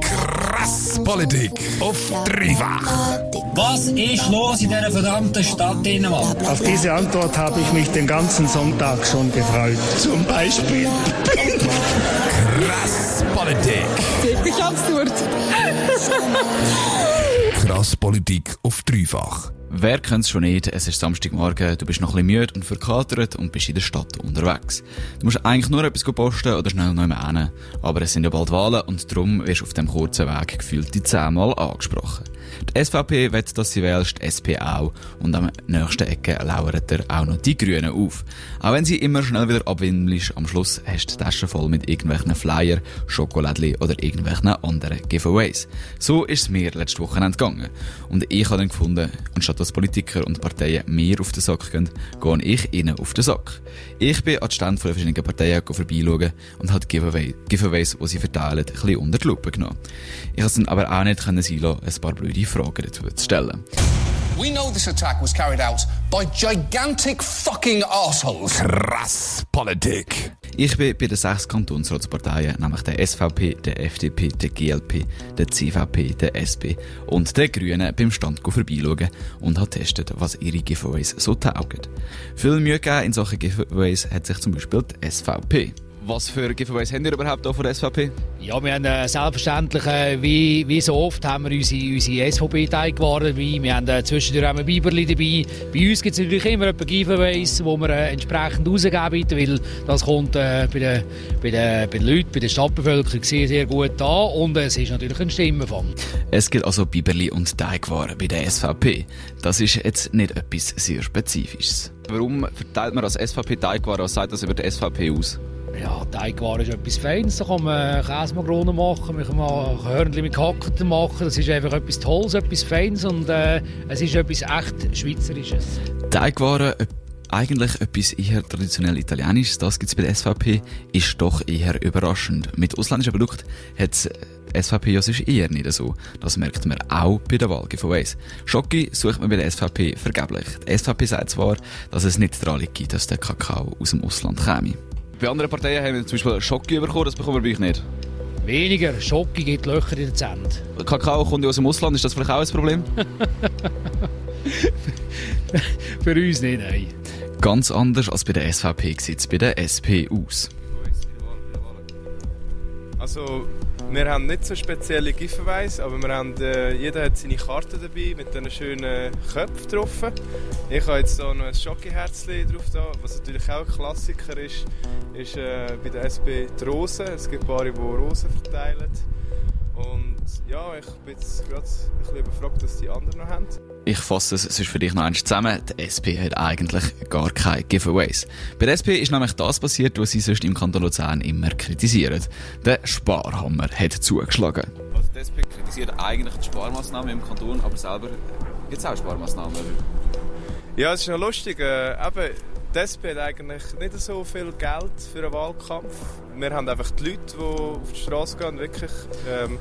Krass Politik auf dreifach. Was ist los in dieser verdammten Stadt Dänemark? Auf diese Antwort habe ich mich den ganzen Sonntag schon gefreut. Zum Beispiel. Krass Politik. Wirklich absurd. Krass Politik auf dreifach. Wer kennt es schon nicht? Es ist Samstagmorgen, du bist noch ein bisschen müde und verkatert und bist in der Stadt unterwegs. Du musst eigentlich nur etwas posten oder schnell noch hin. Aber es sind ja bald Wahlen und darum wirst du auf dem kurzen Weg gefühlt die zehnmal angesprochen. Die SVP will, dass sie wählst, die SP auch. Und am nächsten Ecke lauert er auch noch die Grünen auf. Auch wenn sie immer schnell wieder abwindelst, am Schluss hast du die Tasche voll mit irgendwelchen Flyer, Schokolädli oder irgendwelchen anderen Giveaways. So ist es mir letzte Woche entgangen. Und ich habe dann gefunden, anstatt dass Politiker und Parteien mir auf den Sack gehen, gehe ich ihnen auf den Sack. Ich bin an die Stände der verschiedenen Parteien vorbeischauen und habe die Giveaway, Giveaways, die sie verteilen, ein bisschen unter die Lupe genommen. Ich konnte es dann aber auch nicht sein lassen, ein paar blöde Fragen dazu zu stellen. We know this attack was carried out by gigantic fucking assholes. Krass Politik. Ich bin bei den sechs Kantonsratsparteien, nämlich der SVP, der FDP, der GLP, der CVP, der SP und der Grünen beim Stand vorbeischauen und habe getestet, was ihre Giveaways so taugen. Viel Mühe gegeben in Sachen Giveaways hat sich zum Beispiel die SVP. Was für Giveaways haben ihr überhaupt hier von der SVP? Ja, wir haben äh, selbstverständlich, äh, wie, wie so oft, haben wir unsere, unsere SVP-Teigwaren dabei. Wir haben äh, zwischendurch auch ein Biberli dabei. Bei uns gibt es natürlich immer ein paar Giveaways, die wir äh, entsprechend rausgeben, weil das kommt äh, bei, den, bei, den, bei den Leuten, bei der Stadtbevölkerung sehr, sehr gut an und äh, es ist natürlich ein Stimmenfang. Es gibt also Biberli und Teigwaren bei der SVP. Das ist jetzt nicht etwas sehr Spezifisches. Warum verteilt man als SVP Teigwaren? Was sagt das über die SVP aus? Ja, Teigwaren ist etwas Feines. Da kann man Käsemakronen machen, man kann Hörnchen mit Gehackten machen. Das ist einfach etwas Tolles, etwas Feines und äh, es ist etwas echt Schweizerisches. Teigwaren, äh, eigentlich etwas eher traditionell Italienisches, das gibt es bei der SVP, ist doch eher überraschend. Mit ausländischen Produkten hat die SVP ja sonst eher nicht so. Das merkt man auch bei der Wahl Giveaways. Schoki sucht man bei der SVP vergeblich. Die SVP sagt zwar, dass es nicht daran liegt, dass der Kakao aus dem Ausland käme. Bei anderen Parteien haben wir zum Beispiel Schoki bekommen, das bekommen wir bei euch nicht. Weniger. Schoki gibt Löcher in den Zähnen. Kakao kommt ja aus dem Ausland, ist das vielleicht auch ein Problem? Für uns nicht, nein. Ganz anders als bei der SVP sieht es bei der SP aus. Also, wir haben nicht so spezielle Giveaways, aber wir haben, äh, jeder hat seine Karte dabei mit diesen schönen Köpfen drauf. Ich habe jetzt hier noch ein Schokiherzchen drauf, da, was natürlich auch ein Klassiker ist, ist äh, bei der SP die Rosen. Es gibt Paare, die Rosen verteilen. Und ja, ich bin jetzt gerade ein bisschen überfragt, was die anderen noch haben. Ich fasse es sonst für dich noch eins zusammen. Die SP hat eigentlich gar keine Giveaways. Bei der SP ist nämlich das passiert, was sie sonst im Kanton Luzern immer kritisieren. Der Sparhammer hat zugeschlagen. Also die SP kritisiert eigentlich die Sparmaßnahmen im Kanton, aber selber gibt es auch Sparmaßnahmen. Ja, es ist noch lustig. Äh, eben, die SP hat eigentlich nicht so viel Geld für einen Wahlkampf. Wir haben einfach die Leute, die auf die Straße gehen, wirklich. Ähm,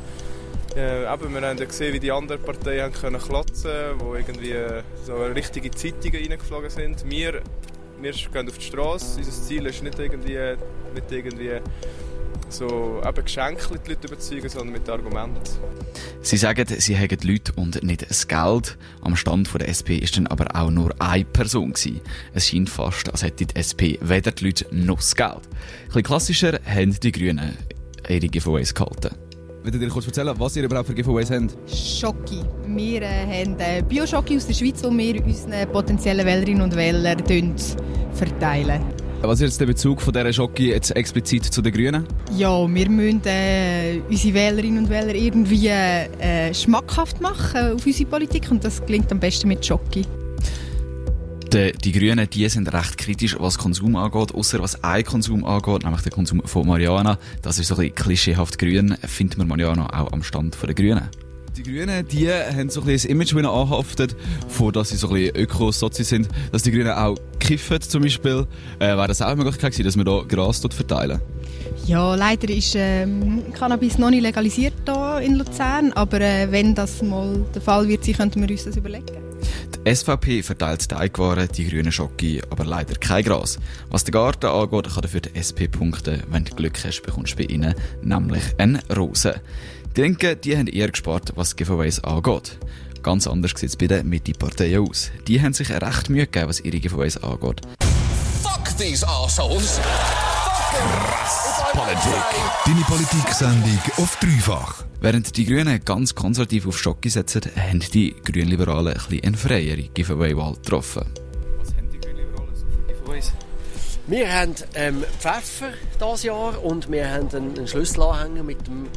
äh, eben, wir haben ja gesehen, wie die anderen Parteien haben können klotzen wo irgendwie so richtige Zeitungen reingeflogen sind. Wir, wir gehen auf die Straße. Unser Ziel ist nicht irgendwie mit irgendwie so eben Geschenke die Leute überzeugen, sondern mit Argumenten. Sie sagen, sie haben die Leute und nicht das Geld. Am Stand der SP ist dann aber auch nur eine Person gewesen. Es scheint fast, als hätte die SP weder die Leute noch das Geld. Ein bisschen klassischer haben die Grünen ihre Giveaways gehalten. Würdet ihr kurz erzählen, was ihr überhaupt für Giveaways habt? Schoki. Wir äh, haben äh, Bio-Schoki aus der Schweiz, die wir unseren potenziellen Wählerinnen und Wählern verteilen. Was ist jetzt der Bezug von dieser Schoki jetzt explizit zu den Grünen? Ja, wir müssen äh, unsere Wählerinnen und Wähler irgendwie äh, schmackhaft machen auf unsere Politik und das gelingt am besten mit Schoki. Die, die Grünen die sind recht kritisch, was Konsum angeht, außer was ein Konsum angeht, nämlich der Konsum von Marihuana. Das ist so ein bisschen klischeehaft grün, findet man Marihuana auch am Stand der Grünen. Die Grünen, die haben so ein bisschen das Image wieder anhaftet, vor dass sie so ein bisschen Öko-Sozi sind, dass die Grünen auch kiffen zum Beispiel. Äh, wäre das auch eine Möglichkeit gewesen, dass wir da Gras dort verteilen? Ja, leider ist ähm, Cannabis noch nicht legalisiert hier in Luzern, aber äh, wenn das mal der Fall wird könnten wir uns das überlegen. Die SVP verteilt Teigwaren, die grünen Schoki, aber leider kein Gras. Was den Garten angeht, kann dafür die SP punkten. Wenn du Glück hast, bekommst du bei ihnen nämlich eine Rose. Die Linken, die haben eher gespart, was Giveaways angeht. Ganz anders sieht es bei den Mitte-Parteien aus. Die haben sich recht Mühe gegeben, was ihre Giveaways angeht. Fuck these assholes. Politik. Deine Politik-Sendung auf dreifach. Während die Grünen ganz konservativ auf Schocke setzen, haben die Grünliberalen ein bisschen eine freiere Giveaway-Wahl getroffen. Was haben die Grünliberalen so für Giveaways? Wir haben ähm, Pfeffer dieses Jahr und wir haben einen, einen Schlüsselanhänger mit dem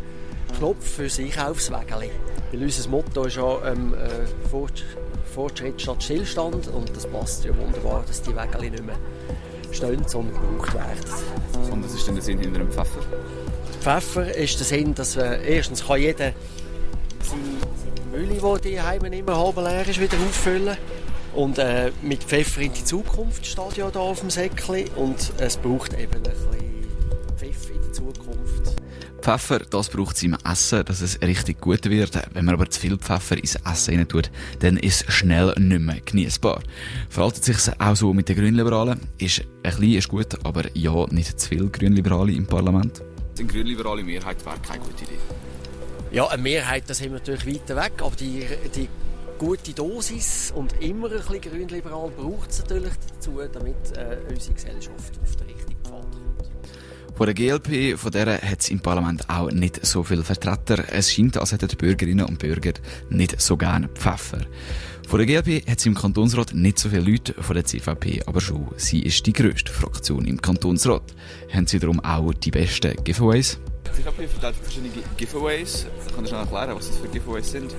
Knopf für das Einkaufswägeli. Weil unser Motto ist ja ähm, äh, Fort, Fortschritt statt Stillstand und das passt ja wunderbar, dass die Wägeli nicht mehr stehen, sondern gebraucht werden. Und was ist denn der Sinn hinter dem Pfeffer? Pfeffer ist der Sinn, dass wir, erstens kann jeder seine Mülle, die Heime immer halb leer ist, wieder auffüllen. Und äh, mit Pfeffer in die Zukunft steht ja da auf dem Säckchen. Und es braucht eben ein bisschen Pfeffer in die Zukunft. Pfeffer, das braucht es im Essen, dass es richtig gut wird. Wenn man aber zu viel Pfeffer ins Essen rein tut, dann ist es schnell nicht mehr genießbar. Verhaltet sich auch so mit den Grünliberalen. Ist ein bisschen ist gut, aber ja, nicht zu viel Grünliberale im Parlament. Die grünliberale Mehrheit wäre keine gute Idee. Ja, eine Mehrheit, das sind wir natürlich weiter weg, aber die, die gute Dosis und immer ein bisschen grünliberal braucht es natürlich dazu, damit äh, unsere Gesellschaft auf kommt. Von der GLP, von der hat es im Parlament auch nicht so viele Vertreter. Es scheint, als hätten die Bürgerinnen und Bürger nicht so gerne Pfeffer. Von der GLP hat es im Kantonsrat nicht so viele Leute, von der CVP aber schon. Sie ist die grösste Fraktion im Kantonsrat. Haben sie darum auch die besten Giveaways? Ich habe verteilt verschiedene Giveaways. Kannst du noch erklären, was das für Giveaways sind?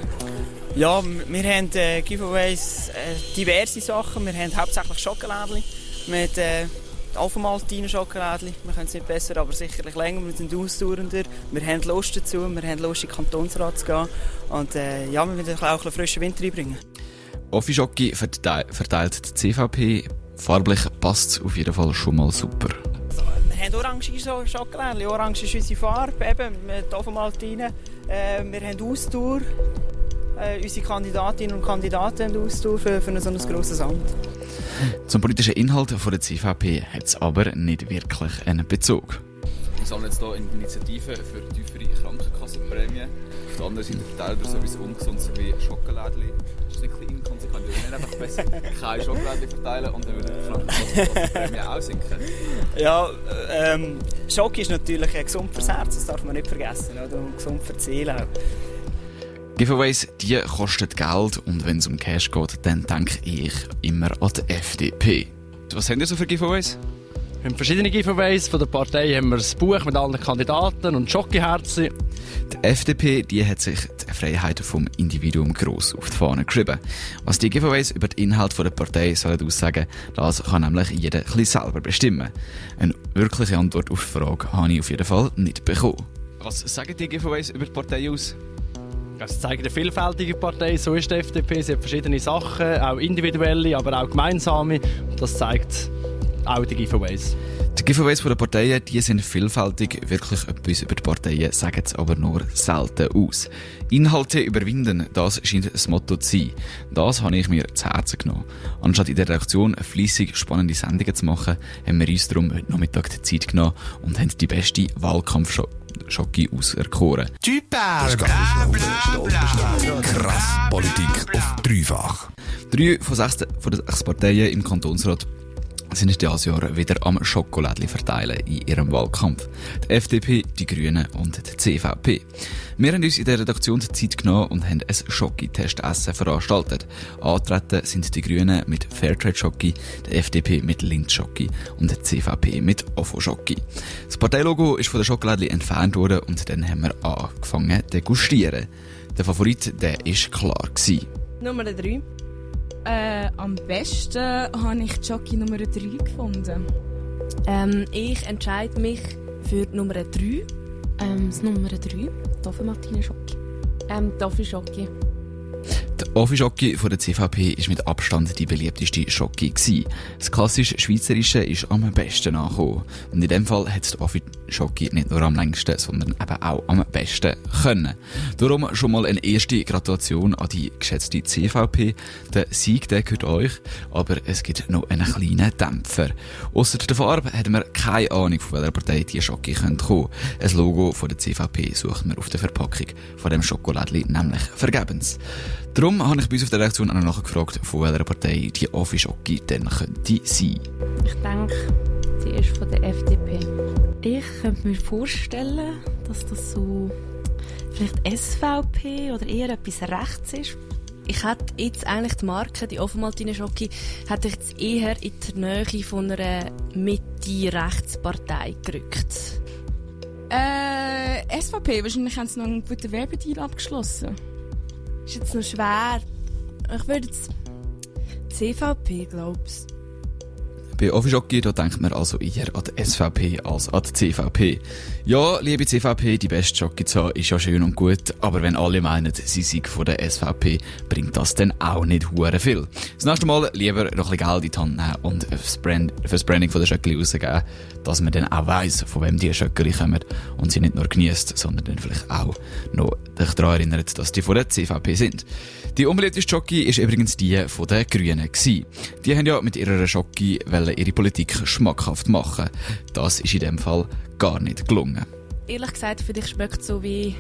Ja, wir haben äh, Giveaways, äh, diverse Sachen. Wir haben hauptsächlich Schokolädchen mit äh, Alpha-Maltine Schokolädchen. Wir können es nicht besser, aber sicherlich länger. Wir sind ausdauernder. Wir haben Lust dazu. Wir haben Lust, in den Kantonsrat zu gehen. Und äh, ja, wir wollen auch ein frischen Winter reinbringen. Offischocki verteilt die CVP. Farblich passt es auf jeden Fall schon mal super. Wir haben orange Schokolädchen. Orange ist unsere Farbe, eben mit Alpha-Maltine. Äh, wir haben Ausdauer. Äh, unsere Kandidatinnen und Kandidaten Ausdauer für, für ein so ein grosses Amt. Zum politischen Inhalt von der CVP hat es aber nicht wirklich einen Bezug. Wir sammeln jetzt hier Initiativen für tiefere Krankenkassenprämien. Auf der anderen Seite verteilt er so etwas Ungesundes wie Schokolädchen. Das ist ein bisschen inkonsequent. Wir würden einfach besser keine Schokolädchen verteilen und dann würde die Krankenkassenprämie auch sinken. Ja, ähm, Schock ist natürlich gesund fürs Herz, das darf man nicht vergessen. Oder? Und gesund für die Seele auch. Giveaways, die kosten Geld und wenn es um Cash geht, dann denke ich immer an die FDP. Was haben ihr so für Giveaways? Wir haben verschiedene Giveaways. Von der Partei haben wir das Buch mit allen Kandidaten und Schokiherzen. Die FDP die hat sich die Freiheit vom Individuum gross auf die Fahne geschrieben. Was die Giveaways über den Inhalt der Partei sollen aussagen, das kann nämlich jeder ein bisschen selber bestimmen. Eine wirkliche Antwort auf die Frage habe ich auf jeden Fall nicht bekommen. Was sagen die Giveaways über die Partei aus? Das zeigt eine vielfältige Partei, so ist die FDP. Sie hat verschiedene Sachen, auch individuelle, aber auch gemeinsame. Das zeigt auch die Giveaways. Die Giveaways der Parteien die sind vielfältig. Wirklich etwas über die Parteien sagen es aber nur selten aus. Inhalte überwinden, das scheint das Motto zu sein. Das habe ich mir zu Herzen genommen. Anstatt in der Redaktion fleissig spannende Sendungen zu machen, haben wir uns darum heute Nachmittag die Zeit genommen und haben die beste Wahlkampfschocke auserkoren. Typer! Krass Politik auf dreifach. Drei von sechs, von den sechs Parteien im Kantonsrat sind dieses Jahr wieder am Schokolädli verteilen in ihrem Wahlkampf. Die FDP, die Grünen und die CVP. Wir haben uns in der Redaktion Zeit genommen und haben ein Schoki-Testessen veranstaltet. Antreten sind die Grünen mit Fairtrade Schoki, die FDP mit Lindt Schoki und die CVP mit Ofo Schoki. Das Parteilogo ist von der Schokolädli entfernt worden und dann haben wir angefangen zu degustieren. Der Favorit, der ist klar gewesen. Nummer 3. Äh, am besten habe ich Jockey Nummer 3 gefunden. Ähm, ich entscheide mich für die Nummer 3. Ähm, das Nummer 3, Toffee Martine Schocki. Ähm, Toffee Schocki. Der Offi-Schocki von der CVP ist mit Abstand die beliebteste Schocki gewesen. Das klassisch Schweizerische ist am besten angekommen. Und in dem Fall hat es der Schoki nicht nur am längsten, sondern eben auch am besten können. Darum schon mal eine erste Gratulation an die geschätzte CVP. Der Sieg, der gehört euch, aber es gibt noch einen kleinen Dämpfer. Ausser der Farbe haben wir keine Ahnung, von welcher Partei die Schoki kommen könnte. Ein Logo von der CVP sucht man auf der Verpackung von dem Schokoladli nämlich vergebens. Darum habe ich bei uns auf der Reaktion auch noch gefragt, von welcher Partei die Offi-Schoki denn könnte sein. Ich denke, sie ist von der FDP. Ich könnte mir vorstellen, dass das so vielleicht SVP oder eher etwas rechts ist. Ich hätte jetzt eigentlich die Marke, die Offenmaltine Schocke, hätte ich jetzt eher in die Nähe von einer Mitte-Rechtspartei gerückt. Äh, SVP, wahrscheinlich haben sie noch einen guten Werbedeal abgeschlossen. Ist jetzt noch schwer. Ich würde jetzt CVP, glaubst bei Offischocki, da denkt man also eher an die SVP als an die CVP. Ja, liebe CVP, die beste Schocki zu haben, ist ja schön und gut, aber wenn alle meinen, sie sei von der SVP, bringt das dann auch nicht hure viel. Das nächste Mal lieber noch ein bisschen Geld in die Hand nehmen und fürs, Brand, Branding der Schöckli rausgeben, dass man dann auch weiss, von wem die Schöckli kommen und sie nicht nur genießt, sondern dann vielleicht auch noch sich daran erinnert, dass die von der CVP sind. Die unbeliebteste Schocki ist übrigens die von den Grünen. Die haben ja mit ihrer Schocki ihre Politik schmackhaft machen. Das ist in dem Fall gar nicht gelungen. Ehrlich gesagt, für dich schmeckt so wie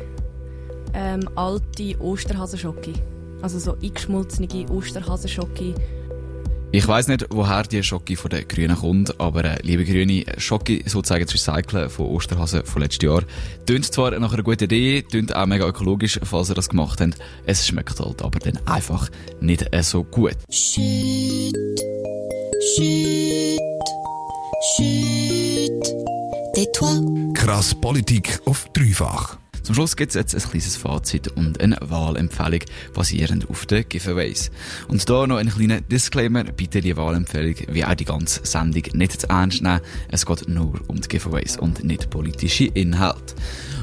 ähm, alte Osterhasenschocke. Also so eingeschmolzene Osterhasenschocke ich weiß nicht, woher die Schocke von den Grünen kommt, aber äh, liebe Grüne, Schocke sozusagen zu recyceln von Osterhasen von letztes Jahr, tönt zwar nach einer guten Idee, tönt auch mega ökologisch, falls ihr das gemacht habt. Es schmeckt halt aber dann einfach nicht äh, so gut. Shit. Krass Politik auf dreifach. Zum Schluss gibt es jetzt ein kleines Fazit und eine Wahlempfehlung basierend auf den Giveaways. Und da noch ein kleiner Disclaimer, bitte die Wahlempfehlung wie auch die ganze Sendung nicht zu ernst nehmen. Es geht nur um die Giveaways und nicht politische Inhalte.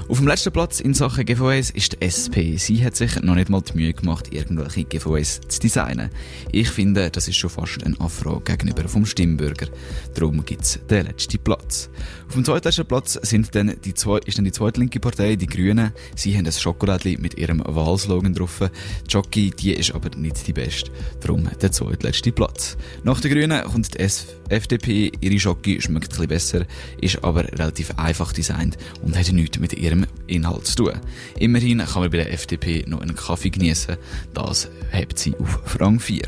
Auf dem letzten Platz in Sachen Giveaways ist die SP. Sie hat sich noch nicht mal die Mühe gemacht, irgendwelche Giveaways zu designen. Ich finde, das ist schon fast ein Affront gegenüber vom Stimmbürger. Darum gibt es den letzten Platz. Auf dem zweitletzten Platz sind dann die zwei, ist dann die zweite linke Partei, die Grünen. Sie haben ein Schokoladli mit ihrem Wahlslogan drauf. Die Jockey, die ist aber nicht die beste. Darum der zweitletzte Platz. Nach den Grünen kommt die FDP. Ihre Jockey schmeckt ein bisschen besser, ist aber relativ einfach designt und hat nichts mit ihrem Inhalt zu tun. Immerhin kann man bei der FDP noch einen Kaffee genießen. Das hebt sie auf Rang 4.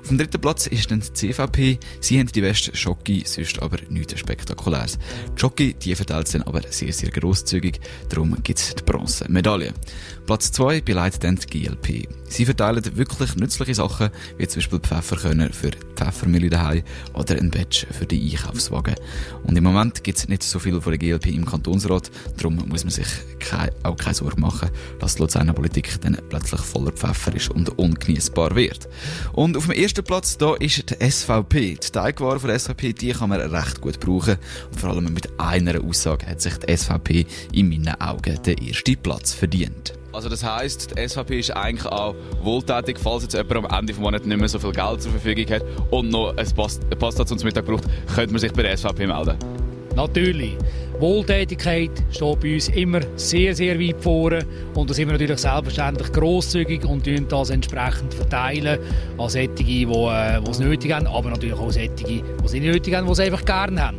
Auf dem dritten Platz ist dann die CVP. Sie haben die beste Schocke, sonst aber nichts Spektakuläres. Die Schocke, die verteilt dann aber sehr, sehr grosszügig. Darum gibt es die Bronzemedaille. Platz 2 beleidigt dann die GLP. Sie verteilen wirklich nützliche Sachen, wie zum Beispiel Pfefferkörner für Pfeffermühle daheim oder ein Badge für die Einkaufswagen. Und im Moment gibt es nicht so viel von der GLP im Kantonsrat, darum muss man sich keine, auch keine Sorge machen, dass die Luzerner Politik dann plötzlich voller Pfeffer ist und ungenießbar wird. Und auf dem ersten Platz da ist die SVP. Die Teigware von der SVP, die kann man recht gut brauchen. Und vor allem mit einer Aussage hat sich die SVP in meinen Augen den ersten Platz verdient. Also das heisst, die SVP ist eigentlich auch wohltätig, falls jetzt jemand am Ende des Monats nicht mehr so viel Geld zur Verfügung hat und noch ein Pasta zum Mittag braucht, könnte man sich bei der SVP melden. Natürlich. Wohltätigkeit steht bei uns immer sehr, sehr weit vorne. Und da sind wir natürlich selbstverständlich grosszügig und tun das entsprechend verteilen an solche, die, äh, es nötig haben, aber natürlich auch solche, die es nicht nötig haben, die es einfach gerne haben.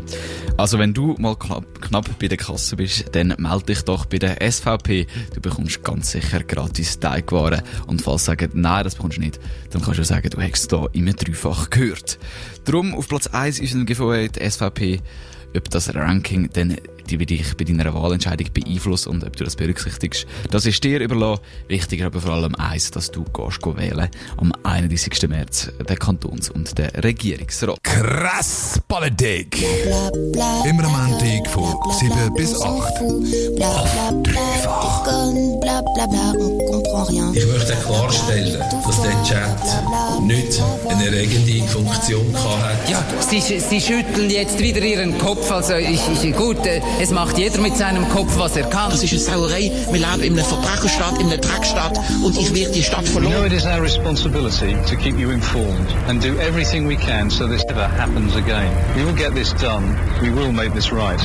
Also wenn du mal knapp, knapp bei der Kasse bist, dann melde dich doch bei der SVP. Du bekommst ganz sicher gratis Teigwaren. Und falls du sagst, nein, das bekommst du nicht, dann kannst du sagen, du hast es hier immer dreifach gehört. Darum auf Platz 1 ist ein Giveaway die SVP ob das Ranking dann die dich bei deiner Wahlentscheidung beeinflusst und ob du das berücksichtigst. Das ist dir überlassen. Wichtiger aber vor allem eins, dass du gehst wählen am 31. März den Kantons- und den Regierungsrat. Krass Politik! Immer am Montag von 7 bis 8. Auf dreifach. Ich möchte klarstellen, dass der Chat nicht eine erregende Funktion hatte. Ja, Sie, Sie schütteln jetzt wieder Ihren Kopf. Also ich, ich gut, äh, es macht jeder mit seinem Kopf, was er kann. Das ist eine Sauerei. Wir leben in einer Verbrecherstadt, in einer Dreckstadt und ich werde die Stadt verloren. You know it is our responsibility to keep you informed and do everything we can so this never happens again. We will get this done. We will make this right.